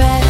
I'm